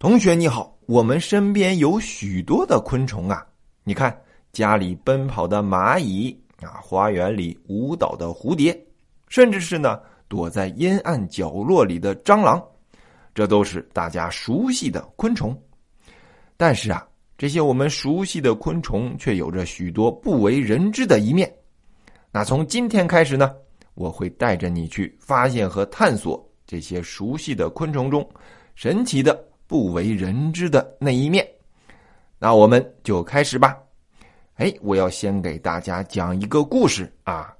同学你好，我们身边有许多的昆虫啊，你看家里奔跑的蚂蚁啊，花园里舞蹈的蝴蝶，甚至是呢躲在阴暗角落里的蟑螂，这都是大家熟悉的昆虫。但是啊，这些我们熟悉的昆虫却有着许多不为人知的一面。那从今天开始呢，我会带着你去发现和探索这些熟悉的昆虫中神奇的不为人知的那一面。那我们就开始吧。哎，我要先给大家讲一个故事啊。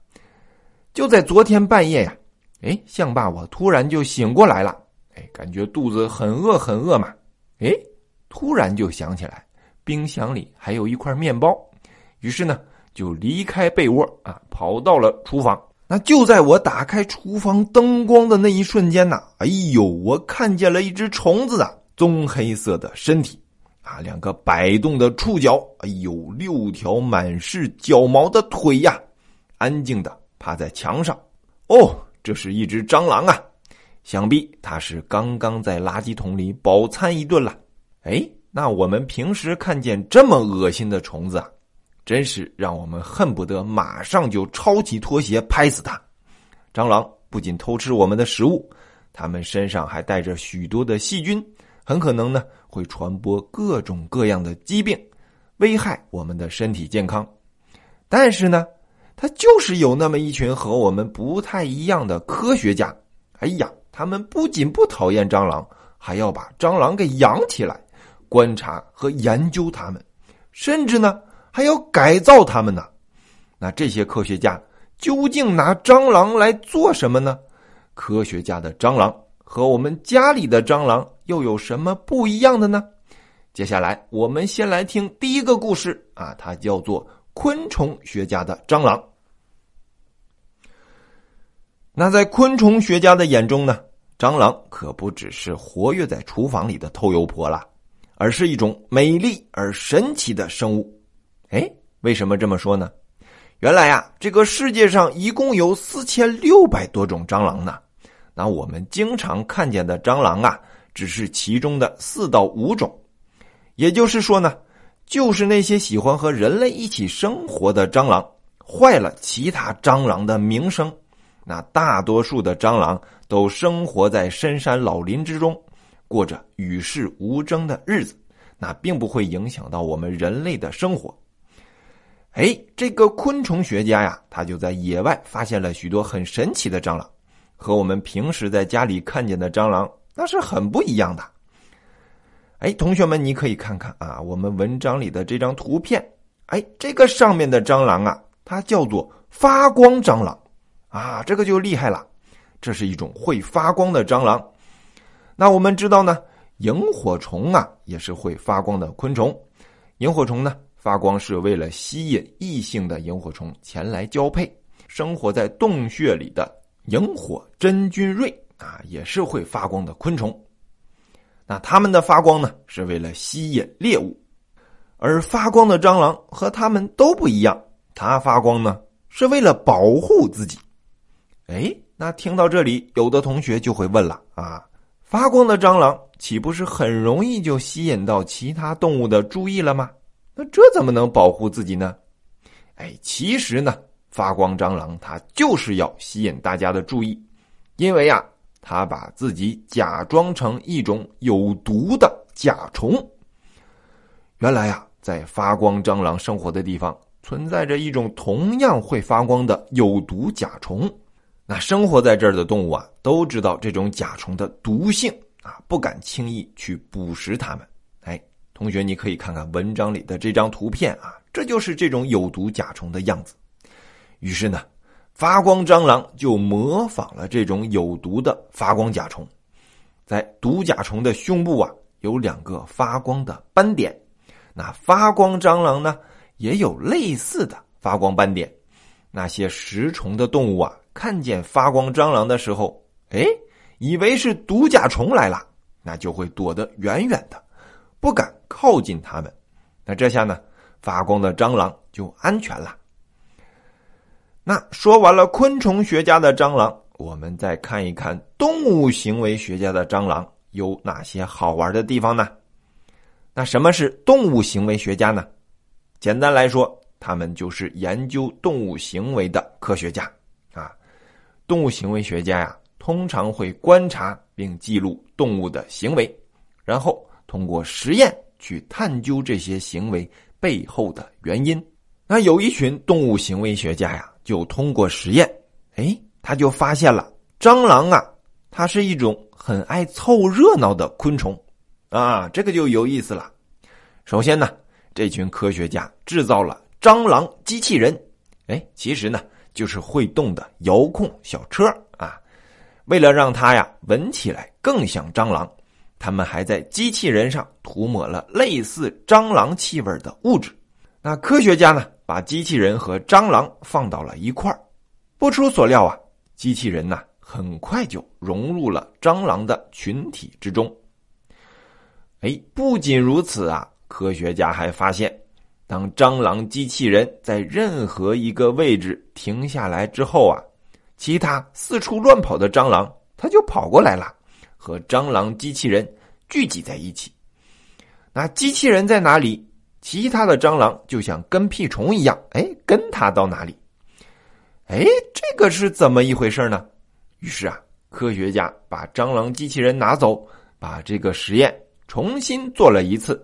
就在昨天半夜呀，哎，象爸我突然就醒过来了，哎，感觉肚子很饿很饿嘛，哎，突然就想起来冰箱里还有一块面包，于是呢。就离开被窝啊，跑到了厨房。那就在我打开厨房灯光的那一瞬间呢，哎呦，我看见了一只虫子啊，棕黑色的身体，啊，两个摆动的触角，哎呦，六条满是脚毛的腿呀，安静的趴在墙上。哦，这是一只蟑螂啊，想必它是刚刚在垃圾桶里饱餐一顿了。哎，那我们平时看见这么恶心的虫子啊。真是让我们恨不得马上就抄起拖鞋拍死它！蟑螂不仅偷吃我们的食物，它们身上还带着许多的细菌，很可能呢会传播各种各样的疾病，危害我们的身体健康。但是呢，它就是有那么一群和我们不太一样的科学家。哎呀，他们不仅不讨厌蟑螂，还要把蟑螂给养起来，观察和研究它们，甚至呢。还要改造它们呢，那这些科学家究竟拿蟑螂来做什么呢？科学家的蟑螂和我们家里的蟑螂又有什么不一样的呢？接下来我们先来听第一个故事啊，它叫做《昆虫学家的蟑螂》。那在昆虫学家的眼中呢，蟑螂可不只是活跃在厨房里的偷油婆了，而是一种美丽而神奇的生物。哎，为什么这么说呢？原来呀，这个世界上一共有四千六百多种蟑螂呢。那我们经常看见的蟑螂啊，只是其中的四到五种。也就是说呢，就是那些喜欢和人类一起生活的蟑螂，坏了其他蟑螂的名声。那大多数的蟑螂都生活在深山老林之中，过着与世无争的日子，那并不会影响到我们人类的生活。哎，这个昆虫学家呀，他就在野外发现了许多很神奇的蟑螂，和我们平时在家里看见的蟑螂那是很不一样的。哎，同学们，你可以看看啊，我们文章里的这张图片。哎，这个上面的蟑螂啊，它叫做发光蟑螂啊，这个就厉害了，这是一种会发光的蟑螂。那我们知道呢，萤火虫啊也是会发光的昆虫，萤火虫呢。发光是为了吸引异性的萤火虫前来交配。生活在洞穴里的萤火真菌瑞啊，也是会发光的昆虫。那它们的发光呢，是为了吸引猎物。而发光的蟑螂和它们都不一样，它发光呢，是为了保护自己。哎，那听到这里，有的同学就会问了啊，发光的蟑螂岂不是很容易就吸引到其他动物的注意了吗？那这怎么能保护自己呢？哎，其实呢，发光蟑螂它就是要吸引大家的注意，因为呀，它把自己假装成一种有毒的甲虫。原来呀，在发光蟑螂生活的地方，存在着一种同样会发光的有毒甲虫。那生活在这儿的动物啊，都知道这种甲虫的毒性啊，不敢轻易去捕食它们。哎同学，你可以看看文章里的这张图片啊，这就是这种有毒甲虫的样子。于是呢，发光蟑螂就模仿了这种有毒的发光甲虫，在毒甲虫的胸部啊有两个发光的斑点。那发光蟑螂呢也有类似的发光斑点。那些食虫的动物啊，看见发光蟑螂的时候，哎，以为是毒甲虫来了，那就会躲得远远的。不敢靠近它们，那这下呢，发光的蟑螂就安全了。那说完了昆虫学家的蟑螂，我们再看一看动物行为学家的蟑螂。有哪些好玩的地方呢？那什么是动物行为学家呢？简单来说，他们就是研究动物行为的科学家啊。动物行为学家呀，通常会观察并记录动物的行为，然后通过实验去探究这些行为背后的原因。那有一群动物行为学家呀，就通过实验，哎，他就发现了蟑螂啊，它是一种很爱凑热闹的昆虫。啊，这个就有意思了。首先呢，这群科学家制造了蟑螂机器人。哎，其实呢，就是会动的遥控小车啊。为了让它呀闻起来更像蟑螂，他们还在机器人上涂抹了类似蟑螂气味的物质。那科学家呢，把机器人和蟑螂放到了一块儿。不出所料啊，机器人呢很快就融入了蟑螂的群体之中。哎，不仅如此啊！科学家还发现，当蟑螂机器人在任何一个位置停下来之后啊，其他四处乱跑的蟑螂它就跑过来了，和蟑螂机器人聚集在一起。那机器人在哪里，其他的蟑螂就像跟屁虫一样，哎，跟它到哪里。哎，这个是怎么一回事呢？于是啊，科学家把蟑螂机器人拿走，把这个实验。重新做了一次，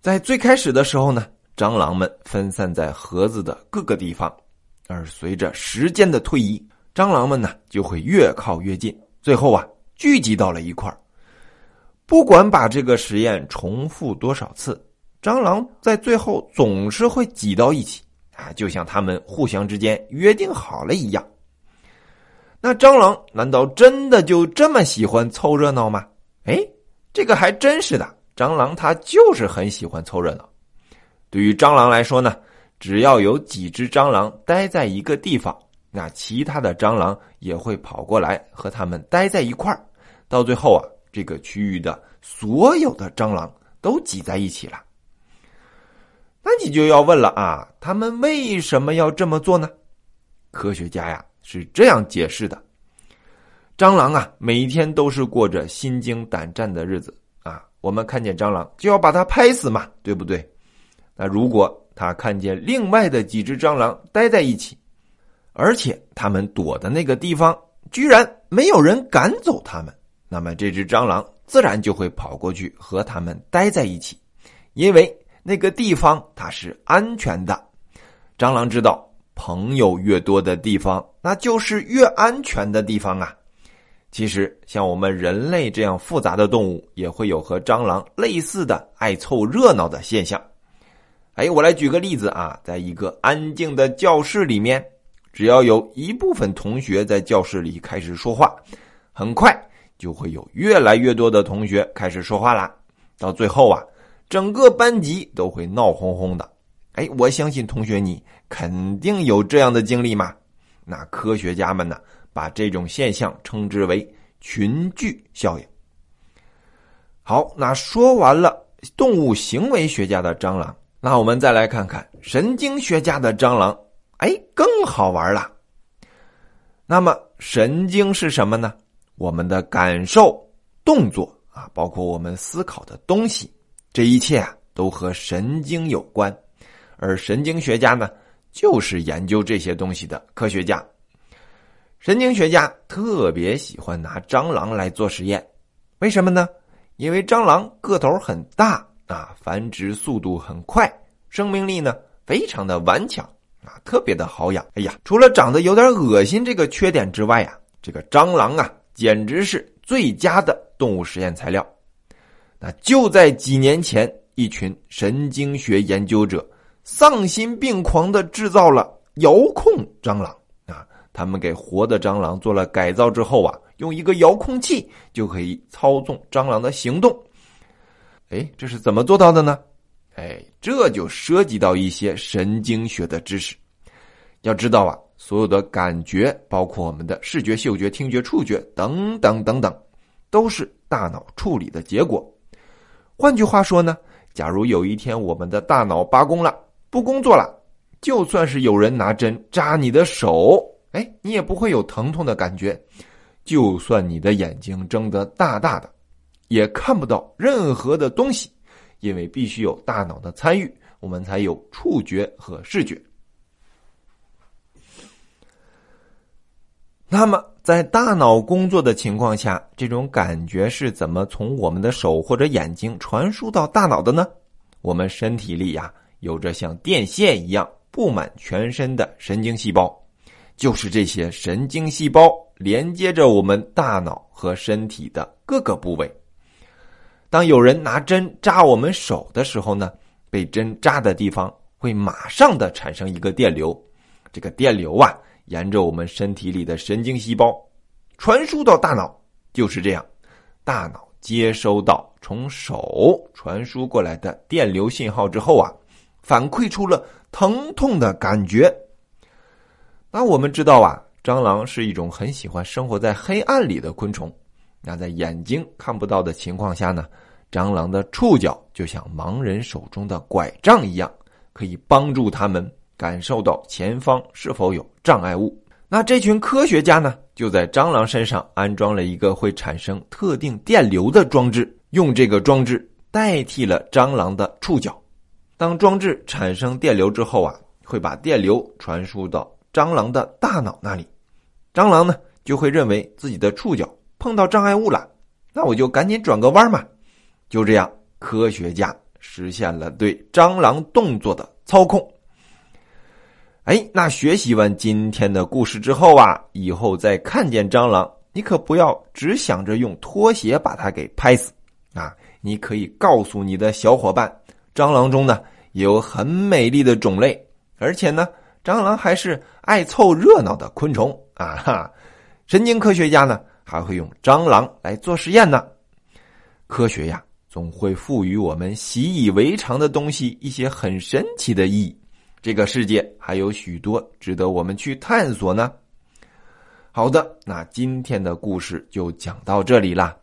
在最开始的时候呢，蟑螂们分散在盒子的各个地方，而随着时间的推移，蟑螂们呢就会越靠越近，最后啊聚集到了一块不管把这个实验重复多少次，蟑螂在最后总是会挤到一起啊，就像他们互相之间约定好了一样。那蟑螂难道真的就这么喜欢凑热闹吗？哎。这个还真是的，蟑螂它就是很喜欢凑热闹。对于蟑螂来说呢，只要有几只蟑螂待在一个地方，那其他的蟑螂也会跑过来和它们待在一块儿。到最后啊，这个区域的所有的蟑螂都挤在一起了。那你就要问了啊，他们为什么要这么做呢？科学家呀是这样解释的。蟑螂啊，每一天都是过着心惊胆战的日子啊！我们看见蟑螂就要把它拍死嘛，对不对？那如果他看见另外的几只蟑螂待在一起，而且他们躲的那个地方居然没有人赶走他们，那么这只蟑螂自然就会跑过去和他们待在一起，因为那个地方它是安全的。蟑螂知道，朋友越多的地方，那就是越安全的地方啊。其实，像我们人类这样复杂的动物，也会有和蟑螂类似的爱凑热闹的现象。哎，我来举个例子啊，在一个安静的教室里面，只要有一部分同学在教室里开始说话，很快就会有越来越多的同学开始说话啦。到最后啊，整个班级都会闹哄哄的。哎，我相信同学你肯定有这样的经历嘛。那科学家们呢？把这种现象称之为群聚效应。好，那说完了动物行为学家的蟑螂，那我们再来看看神经学家的蟑螂。哎，更好玩了。那么，神经是什么呢？我们的感受、动作啊，包括我们思考的东西，这一切啊，都和神经有关。而神经学家呢，就是研究这些东西的科学家。神经学家特别喜欢拿蟑螂来做实验，为什么呢？因为蟑螂个头很大啊，繁殖速度很快，生命力呢非常的顽强啊，特别的好养。哎呀，除了长得有点恶心这个缺点之外呀，这个蟑螂啊简直是最佳的动物实验材料。那就在几年前，一群神经学研究者丧心病狂的制造了遥控蟑螂啊。他们给活的蟑螂做了改造之后啊，用一个遥控器就可以操纵蟑螂的行动。哎，这是怎么做到的呢？哎，这就涉及到一些神经学的知识。要知道啊，所有的感觉，包括我们的视觉、嗅觉、听觉、触觉等等等等，都是大脑处理的结果。换句话说呢，假如有一天我们的大脑罢工了，不工作了，就算是有人拿针扎你的手。哎，你也不会有疼痛的感觉，就算你的眼睛睁得大大的，也看不到任何的东西，因为必须有大脑的参与，我们才有触觉和视觉。那么，在大脑工作的情况下，这种感觉是怎么从我们的手或者眼睛传输到大脑的呢？我们身体里呀，有着像电线一样布满全身的神经细胞，就是这些神经细胞连接着我们大脑和身体的各个部位。当有人拿针扎我们手的时候呢，被针扎的地方会马上的产生一个电流，这个电流啊。沿着我们身体里的神经细胞传输到大脑，就是这样。大脑接收到从手传输过来的电流信号之后啊，反馈出了疼痛的感觉。那我们知道啊，蟑螂是一种很喜欢生活在黑暗里的昆虫。那在眼睛看不到的情况下呢，蟑螂的触角就像盲人手中的拐杖一样，可以帮助他们。感受到前方是否有障碍物？那这群科学家呢，就在蟑螂身上安装了一个会产生特定电流的装置，用这个装置代替了蟑螂的触角。当装置产生电流之后啊，会把电流传输到蟑螂的大脑那里，蟑螂呢就会认为自己的触角碰到障碍物了，那我就赶紧转个弯嘛。就这样，科学家实现了对蟑螂动作的操控。哎，那学习完今天的故事之后啊，以后再看见蟑螂，你可不要只想着用拖鞋把它给拍死啊！你可以告诉你的小伙伴，蟑螂中呢有很美丽的种类，而且呢，蟑螂还是爱凑热闹的昆虫啊！哈，神经科学家呢还会用蟑螂来做实验呢。科学呀，总会赋予我们习以为常的东西一些很神奇的意义。这个世界还有许多值得我们去探索呢。好的，那今天的故事就讲到这里啦。